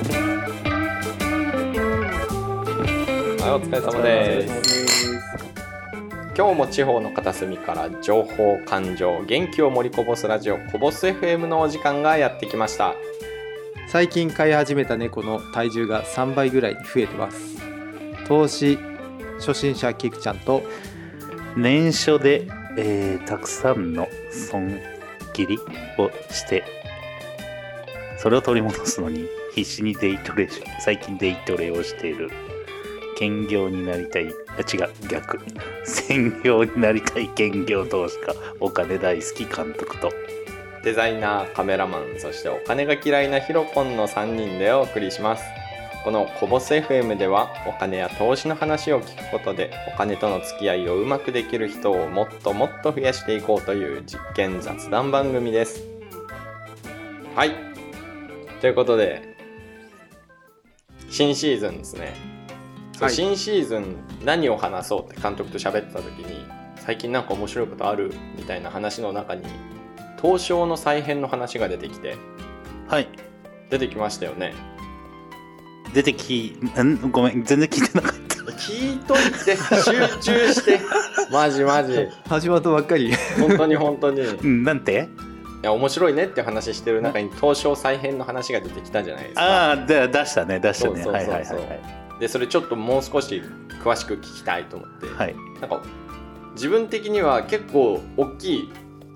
はいお疲れ様です。今日も地方の片隅から情報感情元気を盛りこぼすラジオこぼす FM のお時間がやってきました。最近飼い始めた猫の体重が3倍ぐらいに増えてます。投資初心者キクちゃんと年初で、えーたくさんの損切りをしてそれを取り戻すのに必死にデイトレ最近デイトレをしている。兼業になりたい。あ違う。逆。専業になりたい兼業投資家お金大好き監督と。デザイナーカメラマンそしてお金が嫌いなヒロポンの3人でお送りします。このコボス FM ではお金や投資の話を聞くことでお金との付き合いをうまくできる人をもっともっと増やしていこうという実験雑談番組です。はい。ということで新シーズンですね、はい。新シーズン何を話そうって監督と喋ってた時に最近なんか面白いことあるみたいな話の中に東証の再編の話が出てきてはい。出てきましたよね。出てきん？ごめん。全然聞いてなかった。聞いといて集中して。マジマジ始まったばっかり。本当に本当に。いうんなんて？や面白いねって話してる中に東証再編の話が出てきたじゃないですか。ああで出したね出したね。そうそうそうそう。はいはいはいはい。でそれちょっともう少し詳しく聞きたいと思って、はい。なんか自分的には結構大きい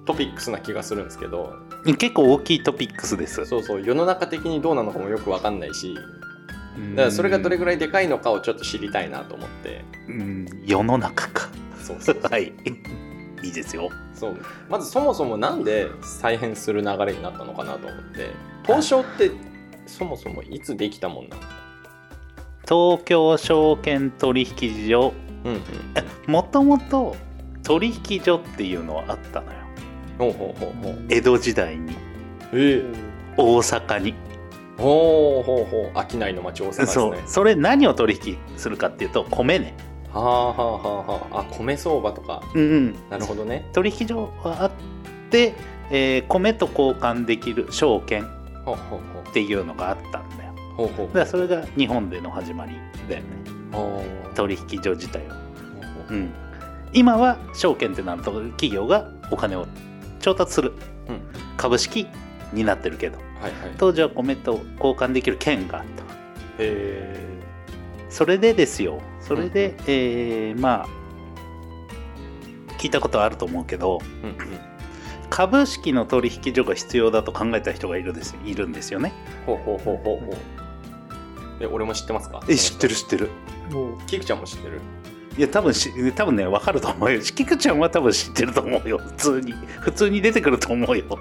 トピックスな気がするんですけど。結構大きいトピックスです。そうそう世の中的にどうなのかもよく分かんないし。だからそれがどれぐらいでかいのかをちょっと知りたいなと思って。うん世の中か。そうそうそう。はいいいですよ。そう。まずそもそもなんで再編する流れになったのかなと思って。東証ってそもそもいつできたもんなの東京証券取引所。うんうんもともと取引所っていうのはあったのよ。ほうほうほうほう。江戸時代に。ええ。大阪に、ほうほうほう。商いの町大阪ですね。そう。それ何を取引するかっていうと米ねはあはあはあはあ。あ米相場とか。うんうん。なるほどね。取引所はあって、えー米と交換できる証券っていうのがあったんだよ。うほうほう。だからそれが日本での始まりだよね。取引所自体は、ほうん、今は証券ってなると企業がお金を調達する。うん。株式になってるけど。はいはい。当時は米と交換できる券があった。へそれでですよそれで、えーまあ聞いたことあると思うけどえうんうん。株式の取引所が必要だと考えた人がいるですいるんですよね。ほうほうほうほうほう。え俺も知ってますか？る知ってる。もう。キクちゃんも知ってる？いや多分し多分ね分かると思うよ。キクちゃんは多分知ってると思うよ。普通に。普通に出てくると思うよ。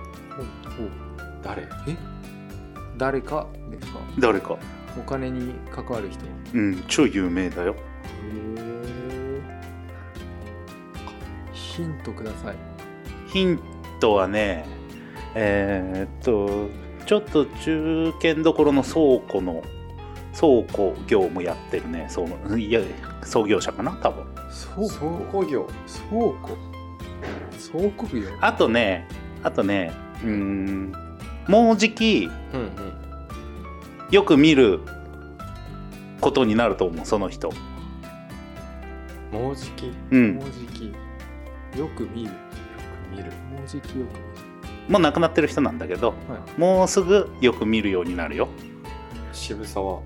誰？え？誰かですか？誰か。お金に関わる人。へうん超有名だよ。えヒントください。ヒントはねえーっとちょっと中堅どころの倉庫の倉庫業務やってるね。そういや創業者かな多分。倉倉庫庫業？倉庫？倉庫業？あとねあとねうーんもうじきうんうん。よく見ることになると思うその人もうじき。うん。もうじき。よく見るよく見る。もうじきよくもう亡くなってる人なんだけど見るはい。もうすぐよく見るようになるよ。渋沢。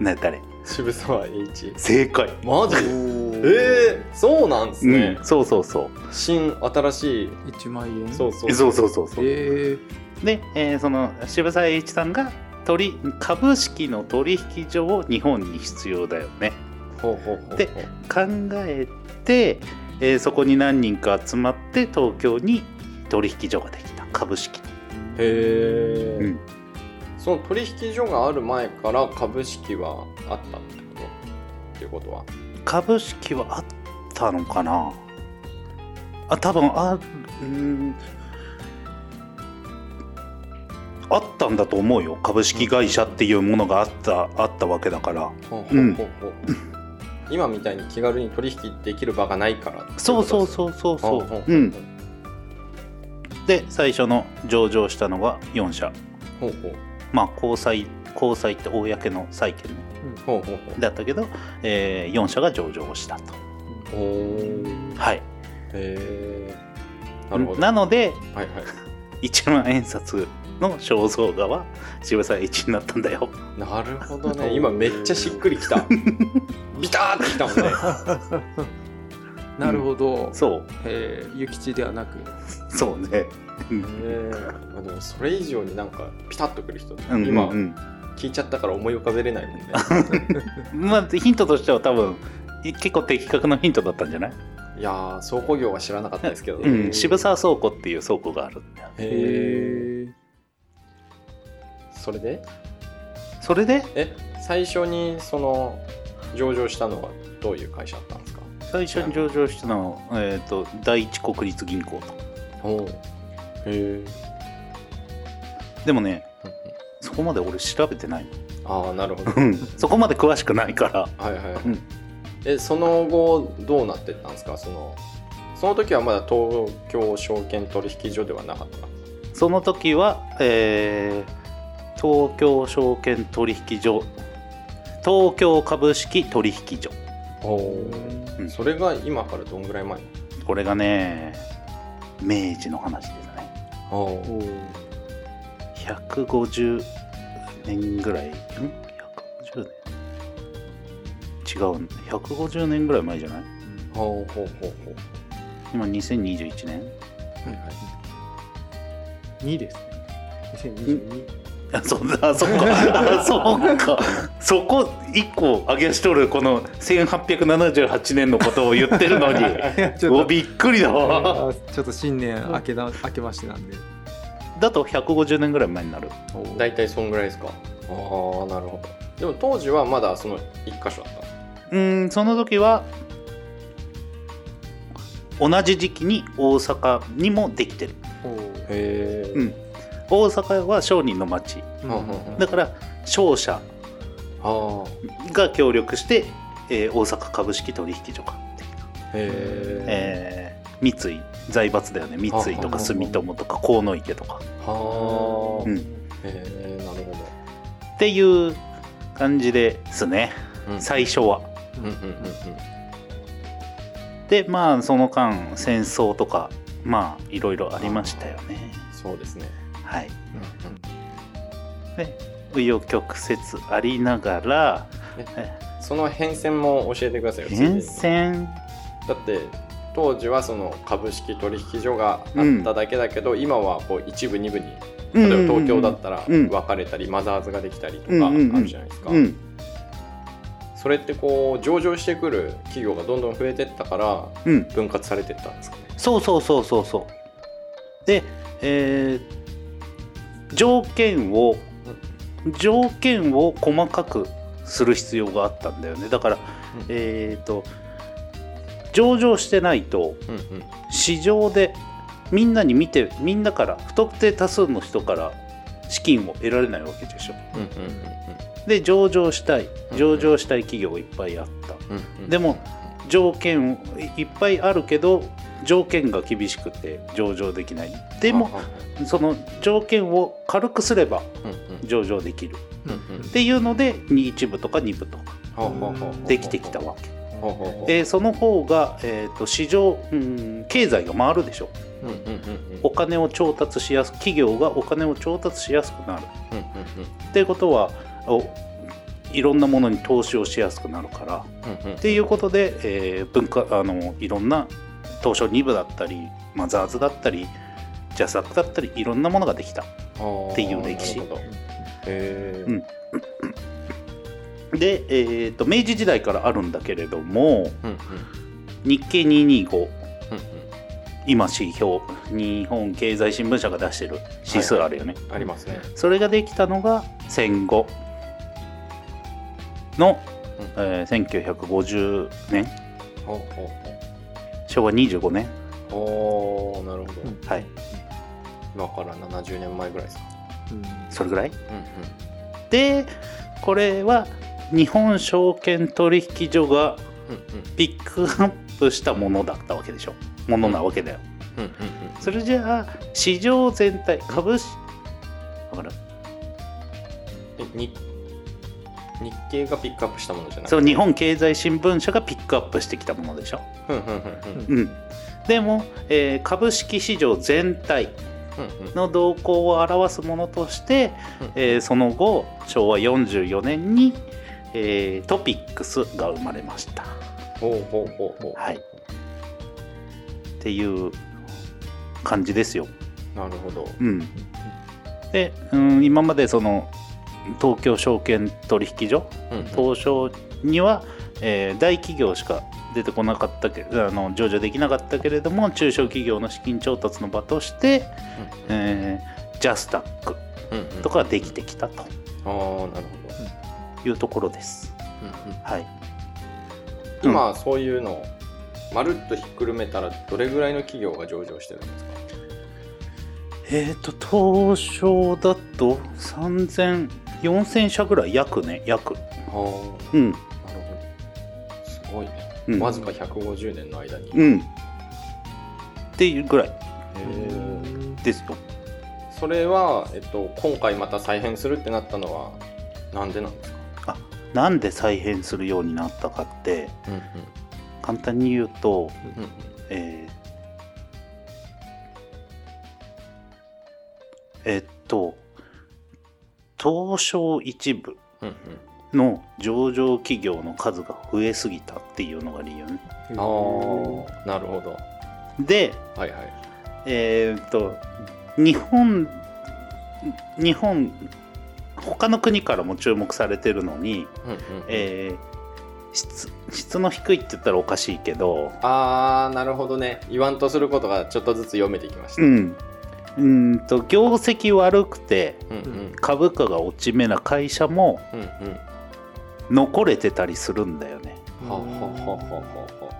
ね誰？渋沢栄一。正解。マジ？えー、そうなんですね。う、ん、そうそうそう。新新しい。1万円そうそう。そうそうそうそう。えー、で、えーその渋沢栄一さんが取り株式の取引所を日本に必要だよねで考えて、えーそこに何人か集まって東京に取引所ができた。株式へえ、うん。その取引所がある前から株式はあったってこと？っていうことは？株式はあったのかな？あ多分あうん。あったんだと思うよ。株式会社っていうものがあったあったわけだから。ほうほうほうほう今みたいに気軽に取引できる場がないからそうそううそうそう。そううん。で最初の上場したのが4社。ほうほう。まあ高裁高裁って公の債権ね。ほうほうほだったけど、え4社が上場したと。はい。へえなるほどなのではいはい。1万円札の肖像画は渋沢栄一になったんだよ。なるほどね。今めっちゃしっくりきた。ビターってきたもんね。なるほど、そう。えー、諭吉ではなく。そうね。えまあでもそれ以上になんかピタッとくる人、うんうん今うん。聞いちゃったから思い浮かべれないもんね。まあヒントとしては多分い結構的確なヒントだったんじゃない、いやー倉庫業は知らなかったですけど、うん、渋沢倉庫っていう倉庫があるんだよ。へえへそれで？それで？え最初にその上場したのはどういう会社だったんですか？最初に上場したのは、えー、と第一国立銀行と。おへえ。でもねそこまで俺調べてないああなるほど。そこまで詳しくないから。はいはいはい、うん。えその後どうなってったんですか？そのその時はまだ東京証券取引所ではなかった？その時は、えー東京証券取引所東京株式取引所。おおー。うん。それが今からどんぐらい前？これがね明治の話ですね。おおー150年ぐらい？ん？150年？違う150年ぐらい前じゃない？ほうほうほうほ今2021年。うはいはい。2ですね。2022あそんなそっか。あそうか。そこ1個上げしとるこの1878年のことを言ってるのに。おびっくりだわ。あちょっと新年明けな明けましてなんで。だと150年ぐらい前になる。大体そんぐらいですか？ああなるほど。でも当時はまだその一箇所だったうーんその時は同じ時期に大阪にもできてる。へえうん大阪は商人の町。だから商社が協力して、えー大阪株式取引所ができた、へええー三井。財閥だよね。三井とか住友とか鴻池とか。はあ、うん。へえなるほっていう感じですね。ど、うん、最初は。うんうんうんうん。でまあその間戦争とかまあいろいろありましたよね。そうですね、はい。うんで紆余曲折ありながらうん、その変遷も教えてくださいよ変遷？だって当時はその株式取引所があっただけだけど、今はこう一部二部に例えば東京だったらうん分かれたり、マザーズができたりとかあうんうんうんるじゃないですか、うん。それってこう上場してくる企業がどんどん増えてったからうん。分割されてったんですかね。そうそうそうそうそう。でえー条件を条件を細かくする必要があったんだよね。だから、うん。えっ、と上場してないとうんうん。市場でみんなに見てみんなから不特定多数の人から資金を得られないわけでしょ。うんうんで上場したい。うん上場したい企業がいっぱいあった。うんうんうん。でも条件いっぱいあるけど条件が厳しくて上場できない。でもその条件を軽くすれば上場できる。っていうので1部とか2部とかできてきたわけ。はははでその方が、えー、と市場、うん、経済が回るでしょ。うんうんうんうん。お金を調達しやす企業がお金を調達しやすくなる。うんうんっていうことはおいろんなものに投資をしやすくなるから。うんうん。っていうことで、えー文化あのいろんな東証2部だったりマザーズだったりジャスダックだったりいろんなものができた。っていう歴史。うん。で、えー、と明治時代からあるんだけれどもうんうん。日経225うんうん。今指標日本経済新聞社が出してる指数あるよね、ありますね。それができたのが戦後の、うん。えー1950年。ほうほ昭和25年うほうおーなるほど、うん。はい。今から70年前ぐらいですか？うん。それぐらい？うんうん。でこれは日本証券取引所がうんうん。ピックアップしたものだったわけでしょ。ものなわけだよ。うんうんそれじゃあ市場全体株式わかるえ日日経がピックアップしたものじゃなくてそう日本経済新聞社がピックアップしてきたものでしょ、うん、でも、えー株式市場全体の動向を表すものとして、うん。えーその後昭和44年に、えートピックスが生まれました。ほうほうほうほう。はい。っていう感じですよ。なるほど。うん、で、うん、今までその東京証券取引所うんうん。東証には、えー大企業しか出てこなかったけあの上場できなかったけれども中小企業の資金調達の場として、えージャスタックうんうん。とかができてきたと。ああなるほど。いうところです。うんうん。はい、今そういうのをまるっとひっくるめたらどれぐらいの企業が上場してるんですか？えっ、と東証だと3000 4000社ぐらい約ね約。はうん、あなるほど。すごいね、うん、わずか150年の間に、へうん。っていうぐらい。えですよ。それは、えっと、今回また再編するってなったのはなんでなんですか？なんで再編するようになったかってうんうん。簡単に言うと、うんうん。えーえっと東証一部うんの上場企業の数が増えすぎたっていうのが理由ね。うんああなるほど。ではいはい。えーっと日本日本他の国からも注目されてるのに、えー質質の低いって言ったらおかしいけど、ああなるほどね。言わんとすることがちょっとずつ読めてきました、うん、うーんと業績悪くて株価が落ち目な会社も残れてたりするんだよね。はあはあはあはあは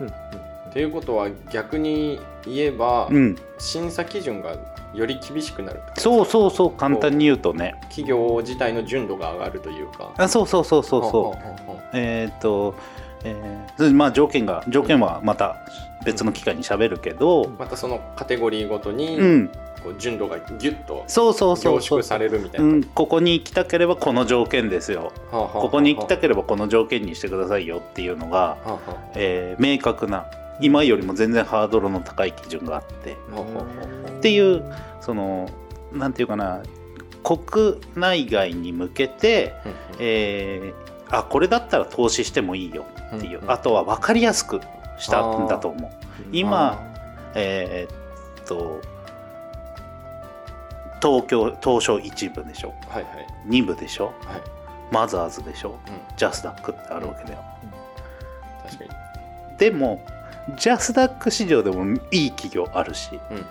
あ。うんっていうことは逆に言えば、うん、審査基準がより厳しくなるそうそうそう簡単に言うとね。企業自体の純度が上がるというか。あそうそうそうそうそう。えーっと、えー。まあ条件が条件はまた別の機会に喋るけどあ、またそのカテゴリーごとに、うん、こう純度がギュッとそうそうそ凝うそう。縮されるみたいうな、ん、ここに行きたければこの条件ですよ。はあはあはあここに行きたければこの条件にしてくださいよっていうのが、はあはあ。えー明確な今よりも全然ハードルの高い基準があって。はあはあはっていうそのなんていうかな国内外に向けて、あうんうん。えーあこれだったら投資してもいいよっていう、うんうん。あとは分かりやすくしたんだと思う。今えーっと東京東証一部でしょ？はいはい。二部でしょ？はい、マザーズでしょ？うん、ジャスダックってあるわけだよ。確かに。でもジャスダック市場でもいい企業あるしうんうん。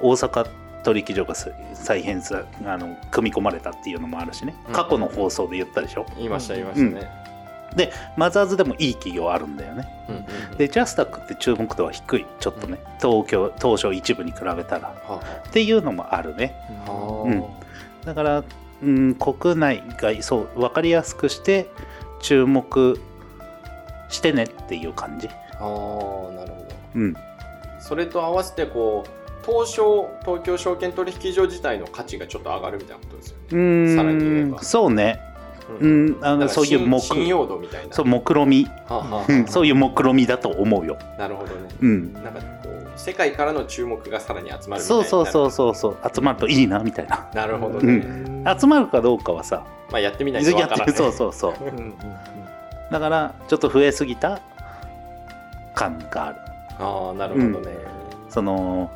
大阪取引所が再編さあの組み込まれたっていうのもあるしね。うん。過去の放送で言ったでしょ。うん言いました言いましたね、マザーズでもいい企業あるんだよね。うんうんうん。でジャスダックって注目度は低い。ちょっとね東京東証一部に比べたら。はっていうのもあるね。あはあ。うん。だから、うん、国内外そう分かりやすくして注目してねっていう感じ。あーなるほど。うん。それと合わせてこう東証東京証券取引所自体の価値がちょっと上がるみたいなことですよね。うーん。さらに言えば。そうね。ううん。んあのそういう目信信用度みたいな。そう目論み、はあはあそういう目論みだと思うよ。なるほどね。うん。なんかこう世界からの注目がさらに集まるみたいな。そうそうそうそうそう。集まるといいなみたいな。なるほどうね。集まるかどうかはさまあやってみないとわからない。そうそうそう。うんうんだからちょっと増えすぎた感がある。ああなるほどね。その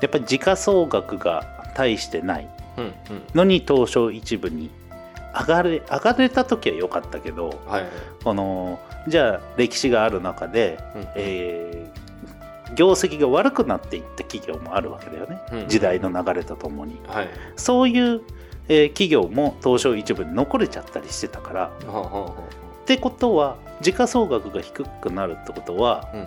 やっぱり時価総額が大してない。のに東証一部に上がれ上がれた時は良かったけどはい。このじゃあ歴史がある中で、うんえー業績が悪くなっていった企業もあるわけだよね、うん時代の流れとともに。はい。そういう、えー企業も東証一部に残れちゃったりしてたから。はあはあはってことは時価総額が低くなるってことはうん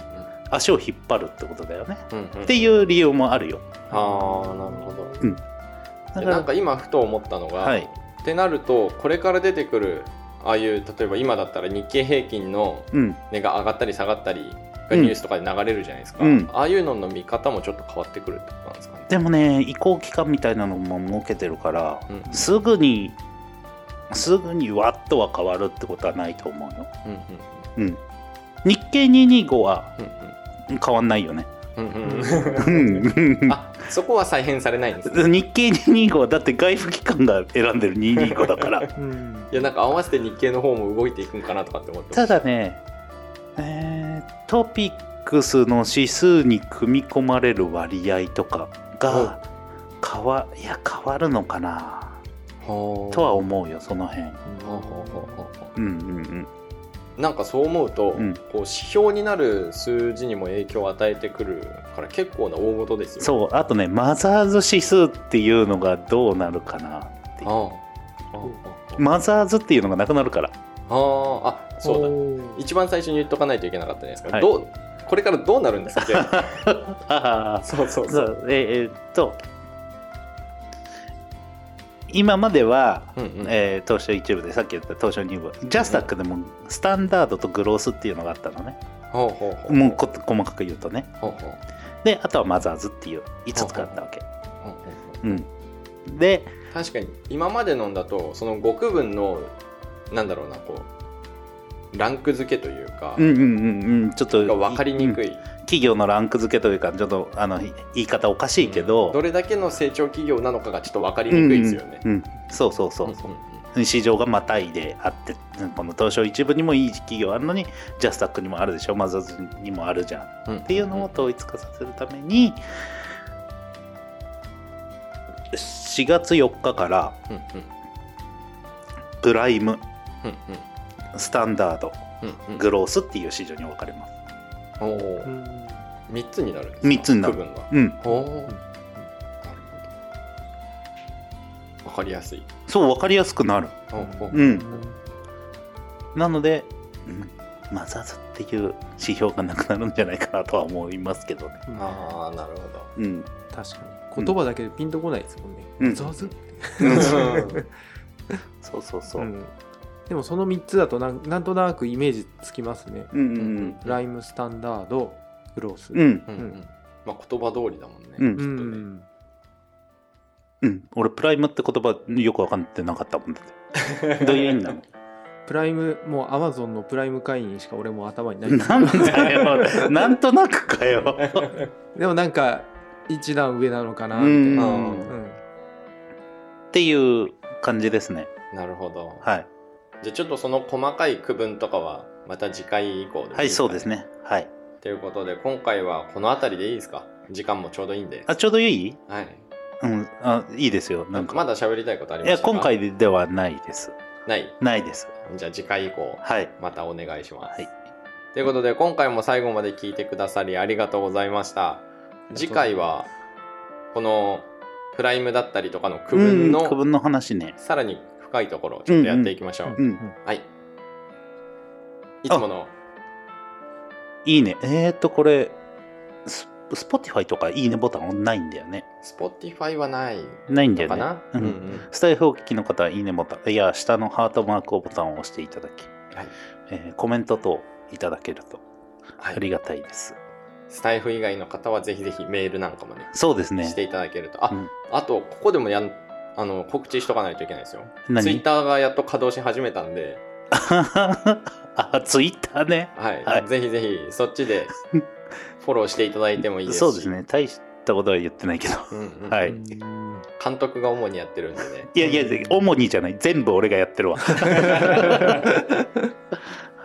足を引っ張るってことだよね、うんうん。っていう理由もあるよ。ああなるほど。うん。だでからなんか今ふと思ったのが、はい。ってなるとこれから出てくるああいう例えば今だったら日経平均のうん。値が上がったり下がったりがニュースとかで流れるじゃないですか、うん。ああいうのの見方もちょっと変わってくるってことなんですか？ね。でもね移行期間みたいなのも設けてるからうん。すぐにすぐにわっとは変わるってことはないと思うよ。うんうん日経225はうん変わんないよね。うんうんうん。うん。あそこは再編されないんですね。日経225はだって外部機関が選んでる225だから。うん。いやなんか合わせて日経の方も動いていくんかなとかって思ってただね、えートピックスの指数に組み込まれる割合とかが変わいや変わるのかな。ととは思うよその辺。ほうほうんうんうなんかそう思うと、うん。こう指標になる数字にも影響を与えてくるから結構な大事ですようんそうあとねマザーズ指数っていうのがどうなるかなっていう。ああ。マザーズっていうのがなくなるから。あああそうだ。一番最初に言っとかないといけなかったじゃないですか、はい。どうこれからどうなるんですっけあ。あそうそうそそううえーえーっと今までは、うんうん。えー東証一部でさっき言った東証2部。ジャスタックでもスタンダードとグロースっていうのがあったのね。ほうほうほう。もうこ細かく言うとね。であとはマザーズっていう5つがあったわけ。で確かに今までのんだとその5区分のなんだろうなこうランク付けというか、うんうんうんうん。ちょっとが分かりにくうんい、企業のランク付けというかちょっとあの言い方おかしいけど、どれだけの成長企業なのかがちょっと分かりにくいですよね。うんうんうん。そうそうそう。そううんうん。市場がまたいであってこの東証一部にもいい企業あるのにジャスタックにもあるでしょ。マザーズにもあるじゃん。うん。っていうのを統一化させるために4月4日からうんうん。プライムうん。スタンダードうんうん。グロースっていう市場に分かれますおうーん。3つになるんですか？三つになる。区分が。うん。おー。なるほど。分かりやすい。そう分かりやすくなる。おー。おーうん。なので、うんマザーズっていう指標がなくなるんじゃないかなとは思いますけどね。ああなるほど。うん。確かに。言葉だけでピンとこないですもんね、うん。ザズって。そうそうそう。う、んでもその3つだとなんなんとなくイメージつきますね、うんうんライムスタンダードグロース。うん。うんうん。うん。まあ言葉通りだもんね、うん。きっとね。うん。うん。俺プライムって言葉よく分かってなかったもんだって。どういう意味なの？プライムもうアマゾンのプライム会員しか俺も頭にない。なんだよなんとなくかよ。でもなんか一段上なのかなみうたいな、んうん。っていう感じですね。なるほど、はいじゃあちょっとその細かい区分とかはまた次回以降ではいそうですね。はい。ということで今回はこの辺りでいいですか？時間もちょうどいいんで。あちょうどいい？はい。うん。あいいですよ。なんか。まだ喋りたいことありいやますか？今回ではないです。ない？ないです。じゃあ次回以降はい。またお願いします、はい。ということで今回も最後まで聞いてくださりありがとうございました。次回はこのプライムだったりとかの区分のうん区分の話ね。さらに深いところをちょっとやっていきましょう、うん。はい。いつもの。いいね。えー、っとこれ Spotify とかいいねボタンないんだよね。Spotify はないないんだよね。うん。うんうん。スタエフをお聞きの方はいいねボタン。いや下のハートマークボタンを押していただき、はい。えーコメント等いただけるとはい。ありがたいです、スタイフ以外の方はぜひぜひメールなんかもねそうですね。していただけると。あ、うん。あとここでもやんあの告知しとかないといけないですよ。何？ツイッターがやっと稼働し始めたんで、あツイッターね。はい。はい。ぜひぜひそっちで フォローしていただいてもいいですし。そうですね。大したことは言ってないけど。うんうん。はい。うん監督が主にやってるんでね。いやいや主にじゃない。全部俺がやってるわ。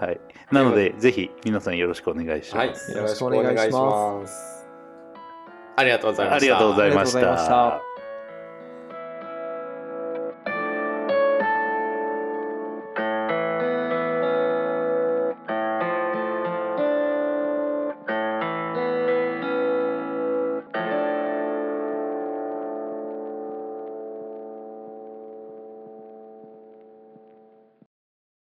はい。なのでぜひ皆さんよろしくお願いしはい。ます、よろしくお願いします。ありがとうございました。ありがとうございました